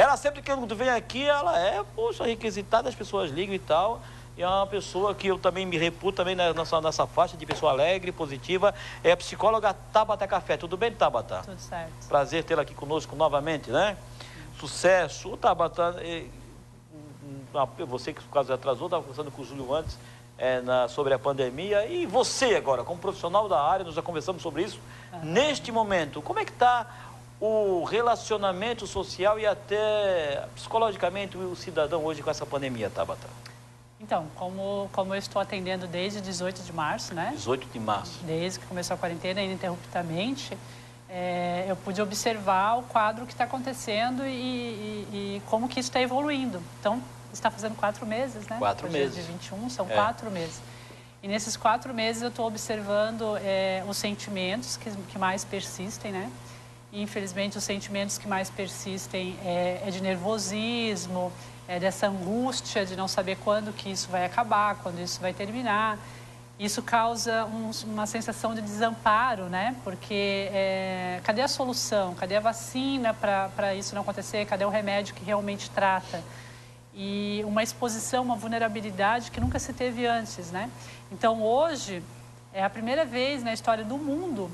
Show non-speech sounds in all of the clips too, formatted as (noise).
Ela sempre que quando vem aqui, ela é, poxa, requisitada, as pessoas ligam e tal. E é uma pessoa que eu também me reputo também nessa, nessa faixa de pessoa alegre, positiva. É a psicóloga Tabata Café. Tudo bem, Tabata? Tudo certo. Prazer tê-la aqui conosco novamente, né? Sucesso. Tabata, você que por causa atrasou, estava conversando com o Júlio antes é, na, sobre a pandemia. E você agora, como profissional da área, nós já conversamos sobre isso. Uhum. Neste momento, como é que está o relacionamento social e até psicologicamente o cidadão hoje com essa pandemia, Tabata? Então, como, como eu estou atendendo desde 18 de março, né? 18 de março. Desde que começou a quarentena, ininterruptamente, é, eu pude observar o quadro que está acontecendo e, e, e, como que isso está evoluindo. Então, está fazendo quatro meses, né? Quatro Hoje meses. É de 21, são é. quatro meses. E nesses quatro meses eu estou observando é, os sentimentos que, que mais persistem, né? Infelizmente, os sentimentos que mais persistem é, é de nervosismo, é dessa angústia de não saber quando que isso vai acabar, quando isso vai terminar. Isso causa um, uma sensação de desamparo, né? Porque é, cadê a solução? Cadê a vacina para isso não acontecer? Cadê o remédio que realmente trata? E uma exposição, uma vulnerabilidade que nunca se teve antes, né? Então, hoje, é a primeira vez na história do mundo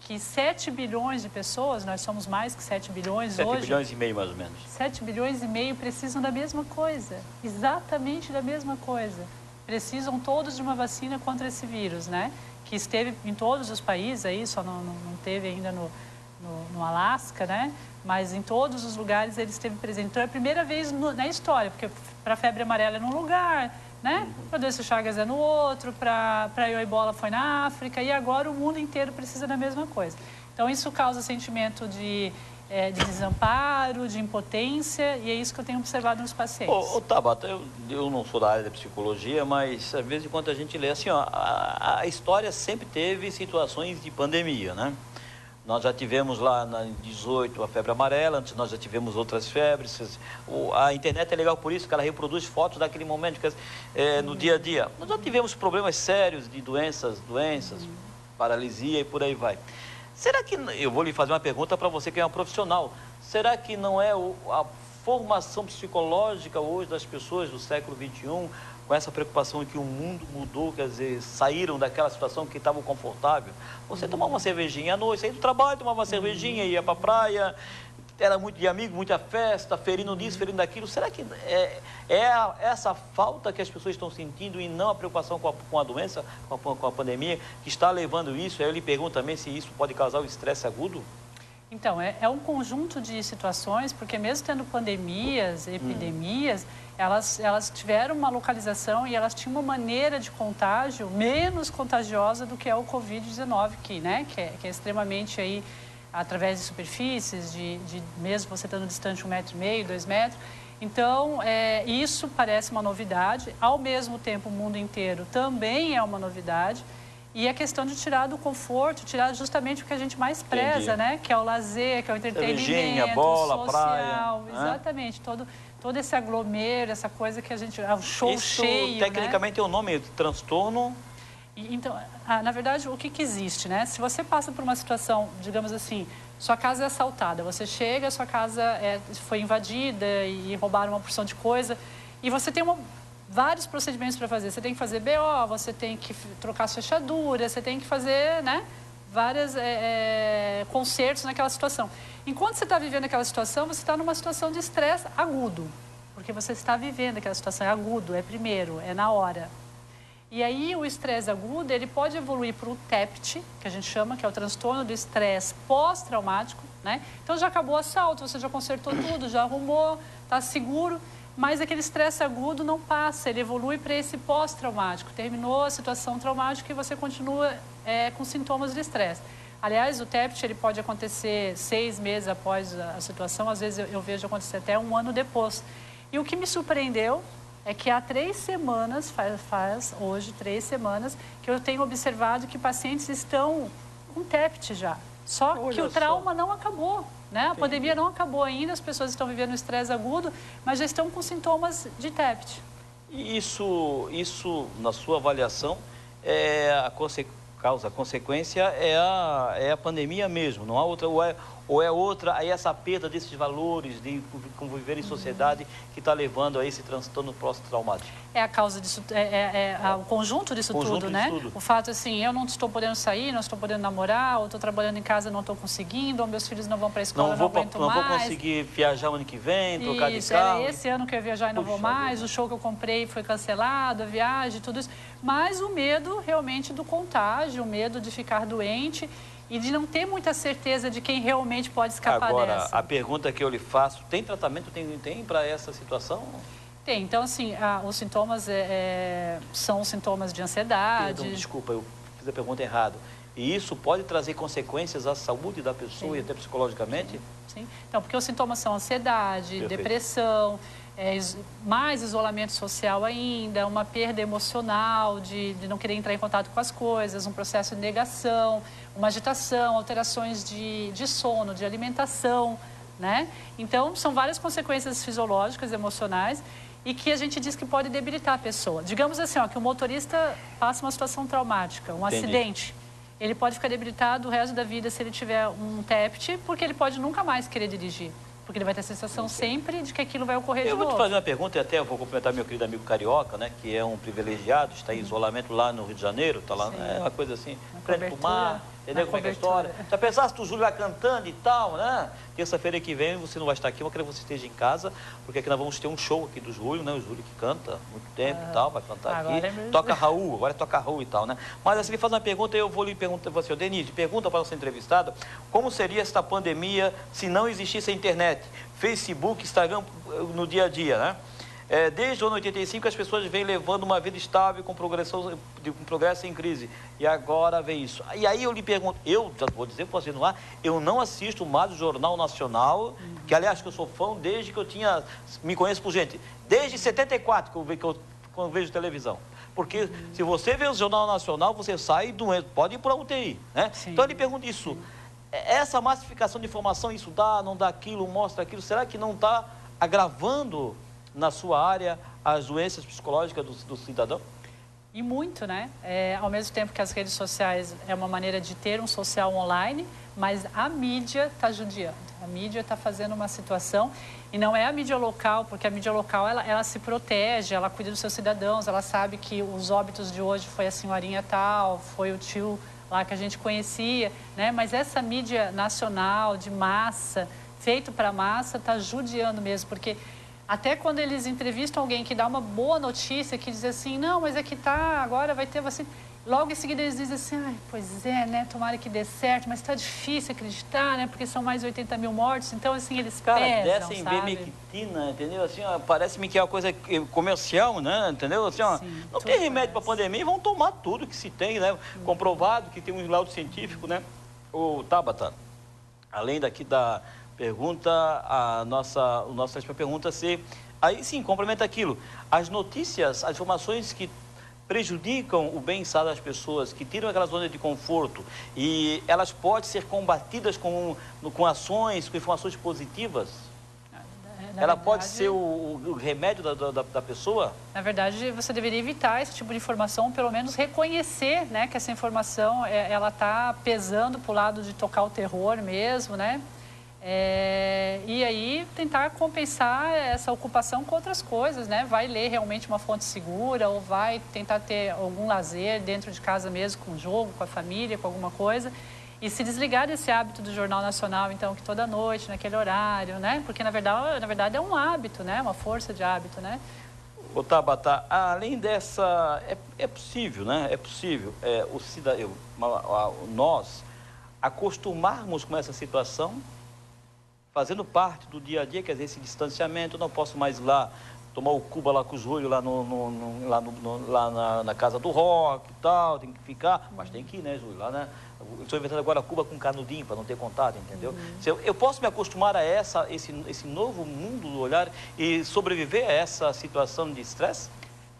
que 7 bilhões de pessoas, nós somos mais que 7 bilhões 7 hoje. 7 bilhões e meio, mais ou menos. 7 bilhões e meio precisam da mesma coisa, exatamente da mesma coisa. Precisam todos de uma vacina contra esse vírus, né? Que esteve em todos os países aí, só não, não, não teve ainda no, no, no Alasca, né? Mas em todos os lugares ele esteve presente. Então é a primeira vez no, na história, porque para a febre amarela é num lugar, né? Para doença Chagas é no outro, para a ebola foi na África e agora o mundo inteiro precisa da mesma coisa. Então isso causa sentimento de, é, de desamparo, de impotência e é isso que eu tenho observado nos pacientes. Ô, ô Tabata, eu, eu não sou da área da psicologia, mas às vezes quando a gente lê assim, ó, a, a história sempre teve situações de pandemia, né? Nós já tivemos lá em 18 a febre amarela, antes nós já tivemos outras febres. A internet é legal por isso, que ela reproduz fotos daquele momento, é, no dia a dia. Nós já tivemos problemas sérios de doenças, doenças, paralisia e por aí vai. Será que, eu vou lhe fazer uma pergunta para você que é um profissional, será que não é a formação psicológica hoje das pessoas do século XXI com essa preocupação que o mundo mudou, quer dizer, saíram daquela situação que estavam confortável. Você tomava uma cervejinha à noite, saía do trabalho, tomava uma cervejinha, ia para a praia, era muito de amigo, muita festa, ferindo disso, ferindo daquilo. Será que é, é a, essa falta que as pessoas estão sentindo e não a preocupação com a, com a doença, com a, com a pandemia, que está levando isso? Aí eu lhe pergunto também se isso pode causar o estresse agudo? Então, é, é, um conjunto de situações, porque mesmo tendo pandemias, epidemias, hum elas, elas tiveram uma localização e elas tinham uma maneira de contágio menos contagiosa do que é o Covid-19, que, né, que, é, que é extremamente aí através de superfícies, de, de mesmo você estando distante um metro e meio, dois metros. Então, é, isso parece uma novidade. Ao mesmo tempo, o mundo inteiro também é uma novidade. E a questão de tirar do conforto, tirar justamente o que a gente mais preza, Entendi. né? Que é o lazer, que é o entretenimento, bola, social. Praia, exatamente. Né? Todo, todo esse aglomero, essa coisa que a gente. É um show Isso, cheio. Né? Tecnicamente né? é o nome, transtorno. Então, ah, na verdade, o que, que existe, né? Se você passa por uma situação, digamos assim, sua casa é assaltada, você chega, sua casa é, foi invadida e roubaram uma porção de coisa, e você tem uma, vários procedimentos para fazer. Você tem que fazer BO, você tem que trocar as fechaduras, você tem que fazer, né? Vários é, é, naquela situação. Enquanto você está vivendo aquela situação, você está numa situação de estresse agudo, porque você está vivendo aquela situação, é agudo, é primeiro, é na hora. E aí o estresse agudo, ele pode evoluir para o TEPT, que a gente chama, que é o transtorno do estresse pós-traumático, né? Então já acabou o assalto, você já consertou tudo, já arrumou, está seguro, mas aquele estresse agudo não passa, ele evolui para esse pós-traumático. Terminou a situação traumática e você continua é, com sintomas de estresse. Aliás, o TEPT ele pode acontecer seis meses após a situação, às vezes eu, eu vejo acontecer até um ano depois. E o que me surpreendeu é que há três semanas, faz, faz, hoje três semanas, que eu tenho observado que pacientes estão com TEPT já. Só Olha que o trauma só. não acabou. Né? A pandemia não acabou ainda, as pessoas estão vivendo estresse agudo, mas já estão com sintomas de TEPT. Isso, isso na sua avaliação, é a consequência causa, a consequência é a, é a pandemia mesmo, não há outra. Ou é, Ou é outra, aí essa perda desses valores de conviver em sociedade que está levando a esse transtorno pós-traumático? É a causa disso, é, é, é o conjunto disso conjunto tudo, né? Tudo. O fato assim, eu não estou podendo sair, não estou podendo namorar, ou estou trabalhando em casa, não estou conseguindo, ou meus filhos não vão para a escola, não, vou, não aguento não mais. Não vou conseguir viajar o ano que vem, trocar isso, de carro. esse ano que eu ia viajar e não Puxa vou mais, o show que eu comprei foi cancelado, a viagem, tudo isso. Mas o medo realmente do contágio, o medo de ficar doente e de não ter muita certeza de quem realmente pode escapar Agora, dessa. a pergunta que eu lhe faço, tem tratamento, tem, tem para essa situação? Tem, então assim, a, os sintomas é, é, são sintomas de ansiedade. Perdão, desculpa, eu fiz a pergunta errada. E isso pode trazer consequências à saúde da pessoa Sim. e até psicologicamente? Sim. Sim. Então, porque os sintomas são ansiedade, Perfeito. depressão, é, mais isolamento social ainda, uma perda emocional de, de não querer entrar em contato com as coisas, um processo de negação, uma agitação, alterações de, de sono, de alimentação, né? Então, são várias consequências fisiológicas, emocionais, e que a gente diz que pode debilitar a pessoa. Digamos assim, ó, que o motorista passa uma situação traumática, um Entendi. acidente. Ele pode ficar debilitado o resto da vida se ele tiver um TEPT, porque ele pode nunca mais querer dirigir. Porque ele vai ter a sensação sempre de que aquilo vai ocorrer eu de novo. Eu vou te fazer uma pergunta e até eu vou cumprimentar meu querido amigo Carioca, né? Que é um privilegiado, está em isolamento lá no Rio de Janeiro, está lá, é uma coisa assim, frente para mar Entendeu como é que é a história? Já pensasse o Júlio lá cantando e tal, né? Terça-feira que vem você não vai estar aqui, eu quero que você esteja em casa, porque aqui nós vamos ter um show aqui do Júlio, né? O Júlio que canta muito tempo ah, e tal, vai cantar aqui. É toca Raul, agora é toca Raul e tal, né? Mas assim, ele faz uma pergunta, eu vou lhe perguntar você, Denise, pergunta para a nossa entrevistada, como seria esta pandemia se não existisse a internet? Facebook, Instagram no dia a dia, né? É, desde o ano 85 as pessoas vêm levando uma vida estável com progresso, com progresso em crise. E agora vem isso. E aí eu lhe pergunto, eu já vou dizer para você no ar, eu não assisto mais o Jornal Nacional, que aliás que eu sou fã desde que eu tinha, me conheço por gente, desde 74 que eu, que eu, que eu vejo televisão. Porque se você vê o Jornal Nacional, você sai doente, pode ir para a UTI. Né? Então eu lhe pergunto isso. Essa massificação de informação, isso dá, não dá aquilo, mostra aquilo, será que não está agravando na sua área as doenças psicológicas do, do cidadão? E muito, né? É, ao mesmo tempo que as redes sociais é uma maneira de ter um social online, mas a mídia está judiando. A mídia está fazendo uma situação e não é a mídia local, porque a mídia local ela, ela se protege, ela cuida dos seus cidadãos, ela sabe que os óbitos de hoje foi a senhorinha tal, foi o tio lá que a gente conhecia, né? Mas essa mídia nacional de massa, feito para massa, está judiando mesmo, porque até quando eles entrevistam alguém que dá uma boa notícia, que diz assim, não, mas é que tá, agora vai ter vacina. Logo em seguida eles dizem assim, Ai, pois é, né, tomara que dê certo, mas está difícil acreditar, né, porque são mais de 80 mil mortos, então assim, eles Cara, pesam, dessa em Bemectina, entendeu? Assim, parece-me que é uma coisa comercial, né, entendeu? Assim, ó, Sim, não tem remédio para pandemia, vão tomar tudo que se tem, né, comprovado que tem um laudo científico, né, o Tabata, além daqui da Pergunta a nossa, nossa última pergunta se aí sim complementa aquilo. As notícias, as informações que prejudicam o bem-estar das pessoas, que tiram aquela zona de conforto e elas podem ser combatidas com, com ações, com informações positivas? Na ela verdade, pode ser o, o remédio da, da, da, pessoa? Na verdade, você deveria evitar esse tipo de informação, pelo menos reconhecer né, que essa informação é, ela está pesando para o lado de tocar o terror mesmo, né? É, e aí tentar compensar essa ocupação com outras coisas, né? Vai ler realmente uma fonte segura ou vai tentar ter algum lazer dentro de casa mesmo, com jogo, com a família, com alguma coisa. E se desligar desse hábito do Jornal Nacional, então, que toda noite, naquele horário, né? Porque, na verdade, na verdade é um hábito, né? Uma força de hábito, né? Ô, Tabata, além dessa... É, é possível, né? É possível é, o cidadão, nós acostumarmos com essa situação fazendo parte do dia a dia, quer dizer, esse distanciamento, não posso mais ir lá tomar o Cuba lá com os olhos lá, no, no, no lá, no, lá na, na, casa do rock e tal, tem que ficar, mas tem que ir, né, Júlio, lá, né? Estou inventando agora Cuba com canudinho para não ter contato, entendeu? Uhum. Eu, eu, posso me acostumar a essa, esse, esse novo mundo do olhar e sobreviver a essa situação de estresse?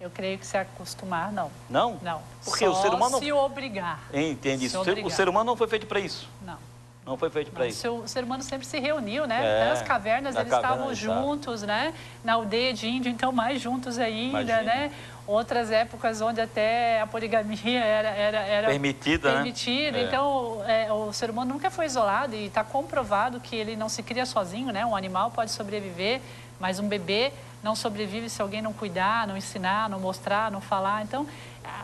Eu creio que se acostumar, não. Não? Não. Porque Só o ser humano... se obrigar. Entende isso. O ser humano não foi feito para isso. Não. Não foi feito para isso. O ser humano sempre se reuniu, né? É, Nas cavernas eles caverna, estavam juntos, né? Na aldeia de índio, então mais juntos ainda, Imagina. né? Outras épocas onde até a poligamia era, era, era permitida. Né? permitida. Né? Então, é, o ser humano nunca foi isolado e está comprovado que ele não se cria sozinho, né? Um animal pode sobreviver, mas um bebê não sobrevive se alguém não cuidar, não ensinar, não mostrar, não falar. Então,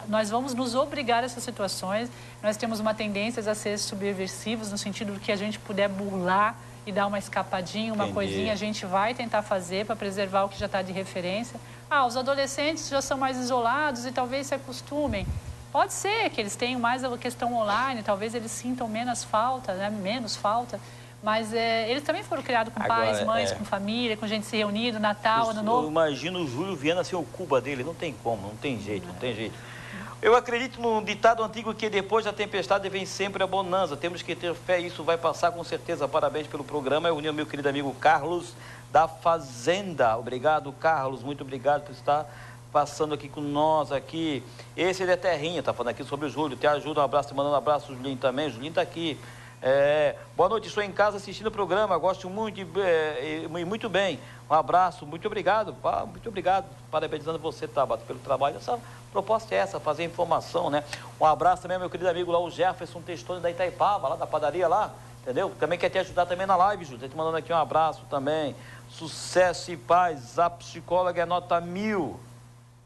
nós vamos nos obrigar a essas situações. Nós temos uma tendência a ser subversivos, no sentido do que a gente puder burlar e dar uma escapadinha, uma Entendi. coisinha, a gente vai tentar fazer para preservar o que já está de referência. Ah, os adolescentes já são mais isolados e talvez se acostumem. Pode ser que eles tenham mais a questão online, talvez eles sintam menos falta, né? menos falta. Mas é, eles também foram criados com Agora, pais, mães, é... com família, com gente se reunindo, Natal, Ano Novo. Eu imagino o Júlio Viana ser o Cuba dele. Não tem como, não tem jeito, não tem jeito. Eu acredito num ditado antigo que depois da tempestade vem sempre a bonança. Temos que ter fé, isso vai passar com certeza. Parabéns pelo programa. Eu uni o meu querido amigo Carlos da Fazenda. Obrigado, Carlos. Muito obrigado por estar passando aqui com nós aqui. Esse é Terrinha, tá falando aqui sobre o Júlio. Te ajuda, um abraço, mandando um abraço, Julinho também. Julinho tá aqui. É, boa noite, estou em casa assistindo o programa, gosto muito e é, muito bem. Um abraço, muito obrigado, muito obrigado, parabenizando você, Tabata, pelo trabalho. Essa proposta é essa, fazer informação, né? Um abraço também meu querido amigo lá, o Jefferson Testoni da Itaipava, lá da padaria lá, entendeu? Também quer te ajudar também na live, Júlio. Te mandando aqui um abraço também. Sucesso e paz. A psicóloga é nota mil.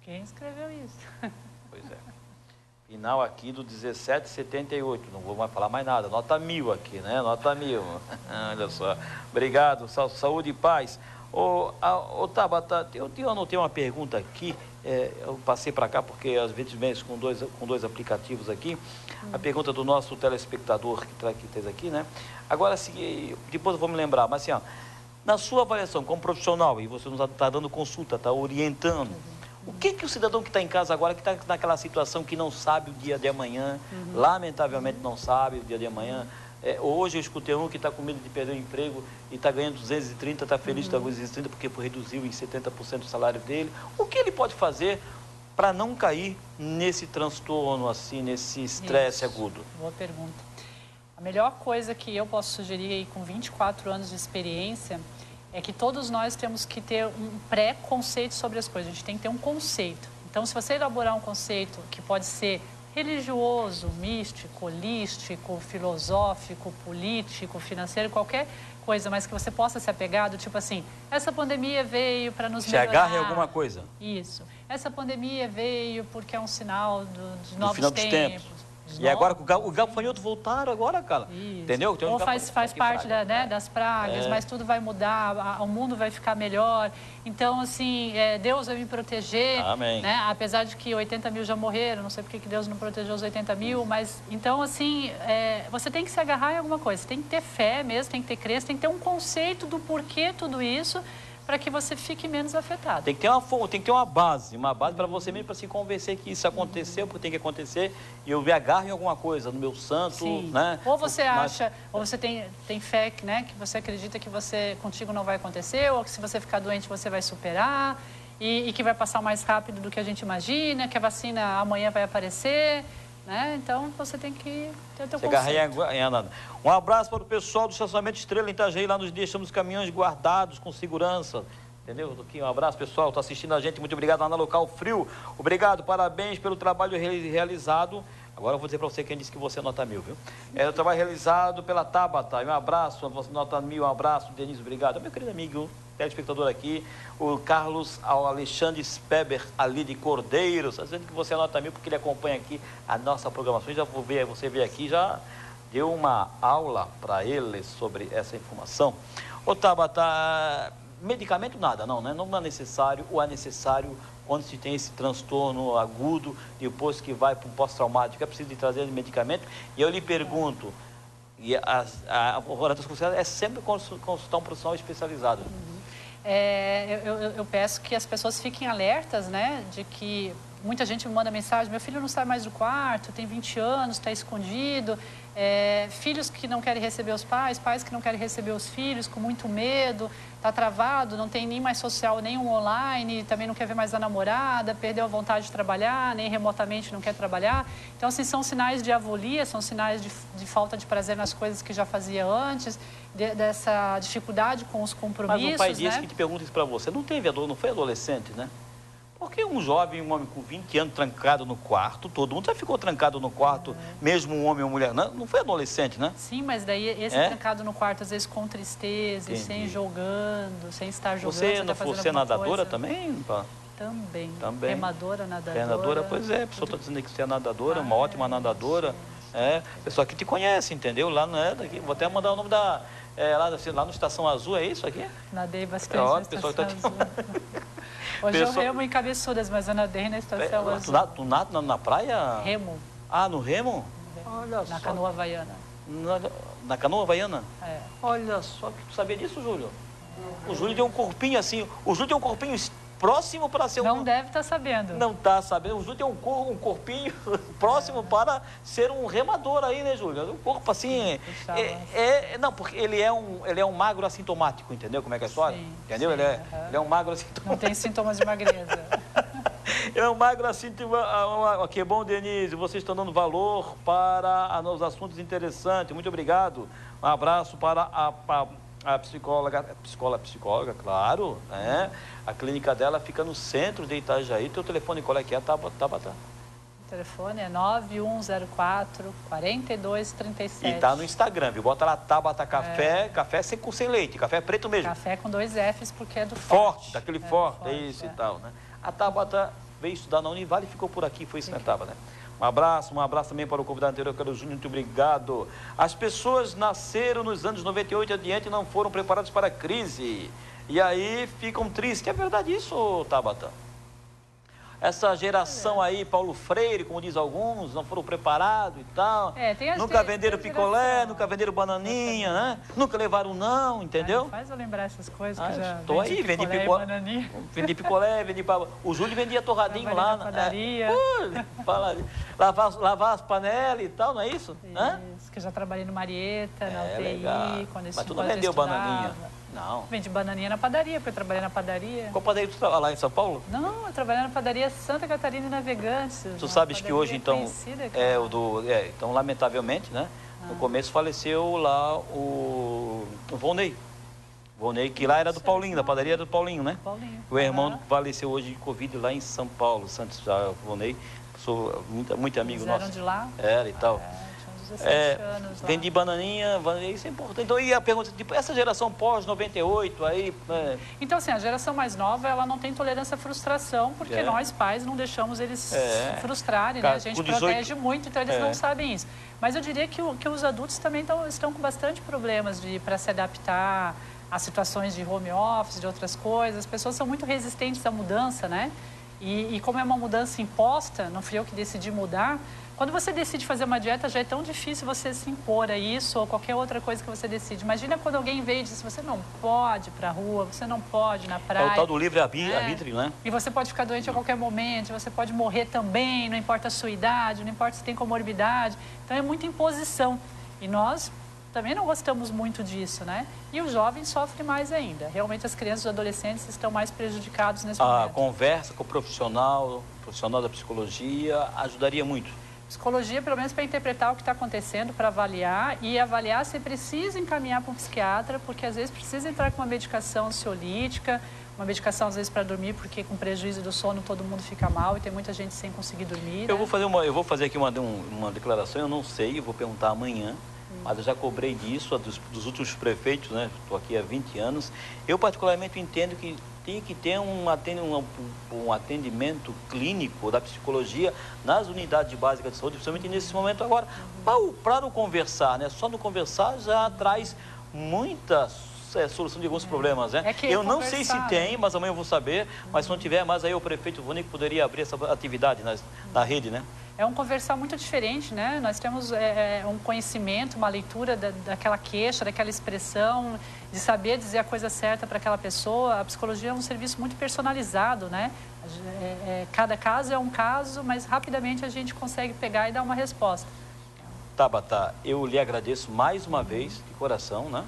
Quem escreveu isso? (laughs) Final aqui do 1778. Não vou mais falar mais nada. Nota mil aqui, né? Nota mil. (laughs) Olha só. Obrigado. Saúde e paz. Ô, ô Tabata, eu, eu anotei uma pergunta aqui. É, eu passei para cá porque às vezes vem com dois, com dois aplicativos aqui. A pergunta do nosso telespectador que traz aqui, aqui, né? Agora, assim, depois eu vou me lembrar, mas assim, ó, na sua avaliação como profissional, e você nos está dando consulta, está orientando. Uhum o que, que o cidadão que está em casa agora, que está naquela situação que não sabe o dia de amanhã, uhum. lamentavelmente não sabe o dia de amanhã. É, hoje eu escutei um que está com medo de perder o emprego e está ganhando 230, está feliz de uhum. estar com 230 porque reduziu em 70% o salário dele. O que ele pode fazer para não cair nesse transtorno, assim, nesse estresse agudo? Boa pergunta. A melhor coisa que eu posso sugerir aí com 24 anos de experiência é que todos nós temos que ter um pré-conceito sobre as coisas, a gente tem que ter um conceito. Então, se você elaborar um conceito que pode ser religioso, místico, holístico, filosófico, político, financeiro, qualquer coisa, mas que você possa se apegar, do tipo assim, essa pandemia veio para nos se melhorar. Agarre alguma coisa. Isso. Essa pandemia veio porque é um sinal do, dos novos do tempos. tempos. E agora o gafanhoto voltaram agora, cara. Isso. Entendeu? Ou faz, faz parte da, né, das pragas, é. mas tudo vai mudar, a, o mundo vai ficar melhor. Então, assim, é, Deus vai me proteger. Amém. Né? Apesar de que 80 mil já morreram, não sei por que Deus não protegeu os 80 mil, mas então, assim, é, você tem que se agarrar em alguma coisa. Você tem que ter fé mesmo, tem que ter crença, tem que ter um conceito do porquê tudo isso para que você fique menos afetado. Tem que ter uma, tem que ter uma base, uma base para você mesmo, para se convencer que isso aconteceu, porque tem que acontecer, e eu me agarro em alguma coisa, no meu santo, Sim. né? Ou você acha, ou você tem, tem fé, né, que você acredita que você contigo não vai acontecer, ou que se você ficar doente você vai superar, e, e que vai passar mais rápido do que a gente imagina, que a vacina amanhã vai aparecer. Né? Então você tem que ter o teu conceito. Um abraço para o pessoal do estacionamento Estrela em Itajaí, lá nos deixamos caminhões guardados com segurança. Entendeu? Aqui, um abraço, pessoal. Está assistindo a gente. Muito obrigado lá na Local Frio. Obrigado, parabéns pelo trabalho realizado. Agora eu vou dizer para você quem disse que você é nota mil, viu? É o trabalho realizado pela Tabata. Um abraço, você nota mil, um abraço, Denise, obrigado. Meu querido amigo, telespectador aqui, o Carlos Alexandre Speber, ali de Cordeiros, tá dizendo que você anota mil porque ele acompanha aqui a nossa programação. Já vou ver, você vê aqui, já deu uma aula para ele sobre essa informação. Ô Tabata, medicamento nada, não, né? Não é necessário, ou é necessário quando se tem esse transtorno agudo, depois que vai para um pós-traumático, é preciso de trazer medicamento. E eu lhe pergunto, e a, a, a orientação é sempre consultar um profissional especializado. Uhum. É, eu, eu, eu, peço que as pessoas fiquem alertas, né, de que muita gente me manda mensagem: meu filho não sai mais do quarto, tem 20 anos, está escondido. É, filhos que não querem receber os pais, pais que não querem receber os filhos, com muito medo, está travado, não tem nem mais social nenhum online, também não quer ver mais a namorada, perdeu a vontade de trabalhar, nem remotamente não quer trabalhar. Então, assim, são sinais de avolia, são sinais de, de falta de prazer nas coisas que já fazia antes, de, dessa dificuldade com os compromissos. Mas o pai disse né? que te pergunta isso para você, não teve, não foi adolescente, né? Porque um jovem, um homem com 20 anos trancado no quarto, todo mundo já ficou trancado no quarto, é. mesmo um homem ou mulher, não, não foi adolescente, né? Sim, mas daí esse é? trancado no quarto, às vezes com tristeza, Entendi. sem jogando, sem estar jogando. Você não tá você nadadora coisa. também? Pá? Também. Também. Remadora, nadadora. Remadora, pois é, a pessoa está dizendo que você é nadadora, ah, uma ótima nadadora. É, pessoa que te conhece, entendeu? Lá não é daqui. Vou até mandar o nome da. É, lá, lá no Estação Azul, é isso aqui? Nadei bastante. É ótimo, pessoal que está (laughs) Hoje Pessoa... eu remo em cabeçudas, mas eu nadei na estação é, azul. Tu nada na, na praia? Remo. Ah, no remo? Olha na só. canoa havaiana. Na, na canoa havaiana? É. Olha só, tu sabia disso, Júlio? O Júlio tem um corpinho assim, o Júlio tem um corpinho próximo para ser Não um... deve estar tá sabendo. Não está sabendo. O Júlio tem um, cor, um corpinho (laughs) próximo para ser um remador aí, né, Júlio? Um corpo assim. É, é, não, porque ele é, um, ele é um magro assintomático, entendeu como é que é a história? Sim, entendeu? Sim, ele, é, ele é um magro assintomático. Não tem sintomas de magreza. (laughs) É um magro assintomático. Que bom, Denise. Vocês estão dando valor para os assuntos interessantes. Muito obrigado. Um abraço para a, a a psicóloga, psicóloga, psicóloga, claro, né? A clínica dela fica no centro de Itajaí. Teu telefone qual é que é, Tabata? Tabata? O telefone é 9104 4237. E tá no Instagram, viu? Bota lá Tabata Café, é. café sem, sem leite, café preto mesmo. Café com dois Fs, porque é do forte. Forte, daquele é, forte, forte, é isso é. e tal, né? A Tabata veio estudar na Univale e ficou por aqui, foi isso, né, Tabata? Um abraço, um abraço também para o convidado anterior, Carlos Júnior, muito obrigado. As pessoas nasceram nos anos 98 e adiante e não foram preparadas para a crise. E aí ficam tristes. É verdade isso, Tabata? Essa geração aí, Paulo Freire, como diz alguns, não foram preparados e tal. É, tem as nunca venderam picolé, nunca venderam bananinha, né? Nunca levaram não, entendeu? Ai, faz eu lembrar essas coisas ah, que já Estou aí, vendi picolé. Vendi picolé, vendi pa... O Júlio vendia torradinho lá. Na padaria. É, fala, lavar, lavar as panelas e tal, não é isso? Isso, que eu já trabalhei no Marieta, na é, UTI, legal. quando esse Mas tu não vendeu bananinha? Não. Vende bananinha na padaria, porque eu trabalhei na padaria. Qual padaria tu trabalha lá em São Paulo? Não, eu trabalhei na padaria Santa Catarina e Navegantes. Tu sabes que hoje, então, é o do... É, então, lamentavelmente, né? Ah. No começo faleceu lá o, o Volney. Volney, que lá era do Paulinho, da padaria do Paulinho, né? Paulinho. O irmão ah. faleceu hoje de Covid lá em São Paulo, Santos, Volney. Sou muito, muito amigo Eles nosso. De lá? Era e tal. É. 17 é, anos. Lá. Vendi bananinha, isso é importante. Então, e a pergunta, tipo, essa geração pós-98 aí... É... Então, assim, a geração mais nova, ela não tem tolerância à frustração, porque é. nós, pais, não deixamos eles é. se frustrarem, né? A gente 18... protege muito, então eles não é. sabem isso. Mas eu diria que, que os adultos também tão, estão com bastante problemas para se adaptar a situações de home office, de outras coisas. As pessoas são muito resistentes à mudança, né? E, e como é uma mudança imposta, não fui eu que decidi mudar, quando você decide fazer uma dieta, já é tão difícil você se impor a isso ou qualquer outra coisa que você decide. Imagina quando alguém veio e diz, você não pode ir para a rua, você não pode ir na praia. É o tal do livre-arbítrio, é. né? E você pode ficar doente a qualquer momento, você pode morrer também, não importa a sua idade, não importa se tem comorbidade. Então é muita imposição. E nós também não gostamos muito disso, né? E os jovens sofrem mais ainda. Realmente as crianças e os adolescentes estão mais prejudicados nesse a momento. A conversa com o profissional, profissional da psicologia, ajudaria muito. Psicologia, pelo menos para interpretar o que está acontecendo, para avaliar e avaliar se precisa encaminhar para um psiquiatra, porque às vezes precisa entrar com uma medicação ansiolítica, uma medicação às vezes para dormir, porque com prejuízo do sono todo mundo fica mal e tem muita gente sem conseguir dormir. Eu, né? vou, fazer uma, eu vou fazer aqui uma, uma declaração, eu não sei, eu vou perguntar amanhã. Mas eu já cobrei disso dos, dos últimos prefeitos, né? Estou aqui há 20 anos. Eu particularmente entendo que tem que ter um atendimento, um atendimento clínico da psicologia nas unidades básicas de saúde, principalmente nesse momento agora. Para o conversar, né? Só no conversar já traz muita é, solução de alguns problemas, né? É eu não sei se tem, mas amanhã eu vou saber. Mas se não tiver, mas aí o prefeito Vonico poderia abrir essa atividade na, na rede, né? É um conversar muito diferente, né? Nós temos é, é, um conhecimento, uma leitura da, daquela queixa, daquela expressão, de saber dizer a coisa certa para aquela pessoa. A psicologia é um serviço muito personalizado, né? É, é, cada caso é um caso, mas rapidamente a gente consegue pegar e dar uma resposta. Tabata, eu lhe agradeço mais uma vez, de coração, né?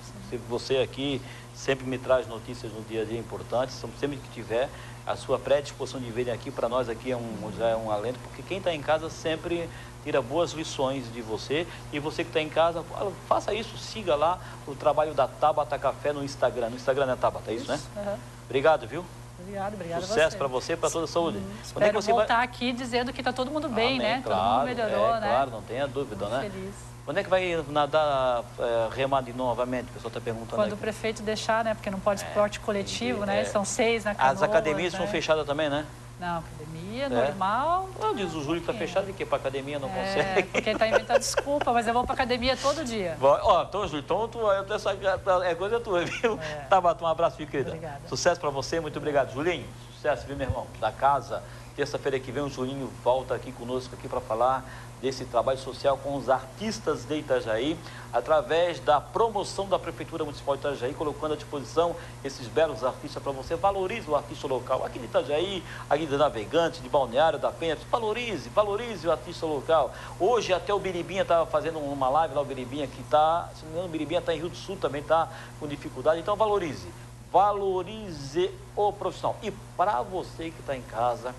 Você aqui sempre me traz notícias no dia a dia importantes, sempre que tiver, a sua predisposição de virem aqui para nós aqui é um, já é um alento, porque quem está em casa sempre tira boas lições de você e você que está em casa, faça isso, siga lá o trabalho da Tabata Café no Instagram. No Instagram é Tabata, é isso, isso né? Uhum. Obrigado, viu? Obrigado, obrigado Sucesso para você, para toda a saúde. Hum, espero é você voltar vai... aqui dizendo que está todo mundo bem, Amém, né? Claro, todo mundo melhorou, é, né? Claro, não tenha dúvida, Muito né? Feliz. Quando é que vai nadar, é, remar de novamente? O pessoal está perguntando Quando aqui. o prefeito deixar, né? Porque não pode esporte é, coletivo, né? É. São seis na canoa, As academias né? são fechadas também, né? Não, academia, normal. Ah, diz o Júlio que está fechado e que para academia não é, consegue. Porque está inventando desculpa, mas eu vou para academia todo dia. Ó, então, Júlio, então tu, essa é coisa tua, (laughs) viu? É. Tá, um abraço, filho, querida. Obrigada. Sucesso para você, muito obrigado. Julinho, sucesso, viu, meu irmão? Da casa. Terça-feira que vem o Julinho volta aqui conosco aqui para falar desse trabalho social com os artistas de Itajaí, através da promoção da Prefeitura Municipal de Itajaí, colocando à disposição esses belos artistas para você. Valorize o artista local, aqui de Itajaí, aqui de Navegante, de Balneário, da Penha. Valorize, valorize o artista local. Hoje até o Biribinha estava fazendo uma live lá, o Biribinha que está, se não me engano, o Biribinha está em Rio do Sul também, está com dificuldade. Então valorize, valorize o profissional. E para você que está em casa,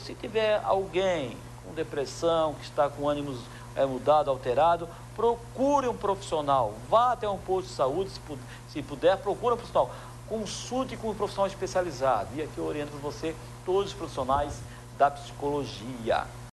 se tiver alguém com depressão, que está com ânimos é, mudado, alterado, procure um profissional. Vá até um posto de saúde, se, puder, se puder procure um profissional. Consulte com um profissional especializado. E aqui eu oriento você todos os profissionais da psicologia.